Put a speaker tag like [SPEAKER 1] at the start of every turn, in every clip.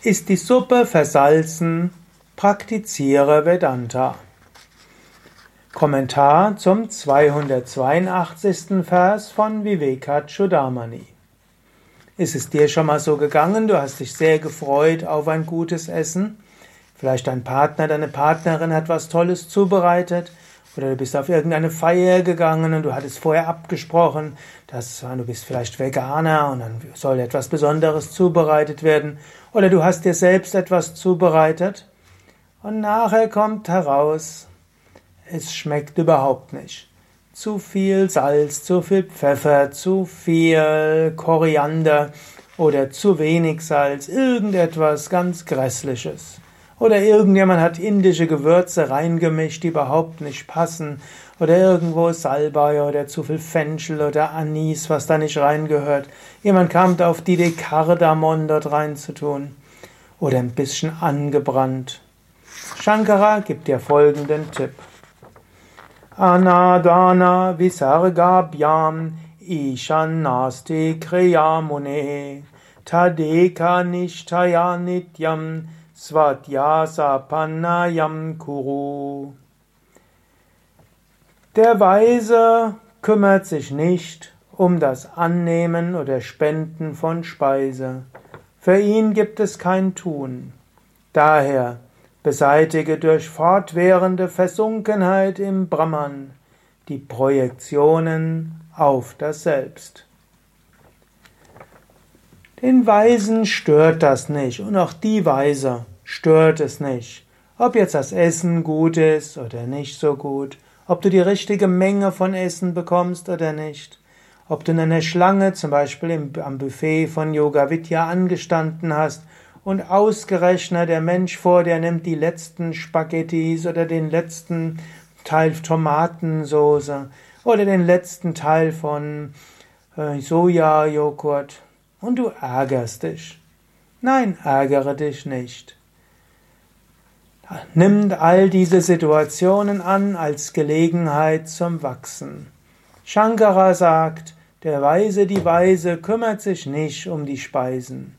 [SPEAKER 1] Ist die Suppe versalzen? Praktiziere Vedanta. Kommentar zum 282. Vers von Vivekachudamani. Ist es dir schon mal so gegangen, du hast dich sehr gefreut auf ein gutes Essen? Vielleicht dein Partner, deine Partnerin hat was Tolles zubereitet oder du bist auf irgendeine Feier gegangen und du hattest vorher abgesprochen, dass du bist vielleicht Veganer und dann soll etwas Besonderes zubereitet werden. Oder du hast dir selbst etwas zubereitet und nachher kommt heraus, es schmeckt überhaupt nicht. Zu viel Salz, zu viel Pfeffer, zu viel Koriander oder zu wenig Salz, irgendetwas ganz Grässliches. Oder irgendjemand hat indische Gewürze reingemischt, die überhaupt nicht passen. Oder irgendwo Salbei oder zu viel Fenchel oder Anis, was da nicht reingehört. Jemand kam auf die Idee, Kardamom dort reinzutun. Oder ein bisschen angebrannt. Shankara gibt dir folgenden Tipp. Anadana visargabhyam ishan nasti kriyamune tadeka nishtaya nityam Svatyasapanayam Kuru. Der Weise kümmert sich nicht um das Annehmen oder Spenden von Speise. Für ihn gibt es kein Tun. Daher beseitige durch fortwährende Versunkenheit im Brahman die Projektionen auf das Selbst. Den Weisen stört das nicht und auch die Weise stört es nicht. Ob jetzt das Essen gut ist oder nicht so gut, ob du die richtige Menge von Essen bekommst oder nicht, ob du in einer Schlange zum Beispiel im, am Buffet von Yoga Vidya angestanden hast und ausgerechnet der Mensch vor dir nimmt die letzten Spaghettis oder den letzten Teil Tomatensoße oder den letzten Teil von äh, Sojajoghurt und du ärgerst dich. Nein, ärgere dich nicht. Nimm all diese Situationen an als Gelegenheit zum Wachsen. Shankara sagt, der Weise, die Weise kümmert sich nicht um die Speisen.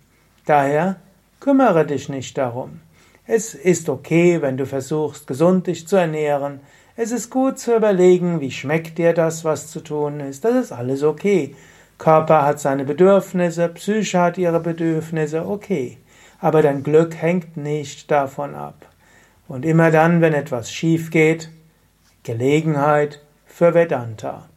[SPEAKER 1] Daher kümmere dich nicht darum. Es ist okay, wenn du versuchst, gesund dich zu ernähren. Es ist gut zu überlegen, wie schmeckt dir das, was zu tun ist. Das ist alles okay. Körper hat seine Bedürfnisse, Psyche hat ihre Bedürfnisse, okay. Aber dein Glück hängt nicht davon ab. Und immer dann, wenn etwas schief geht, Gelegenheit für Vedanta.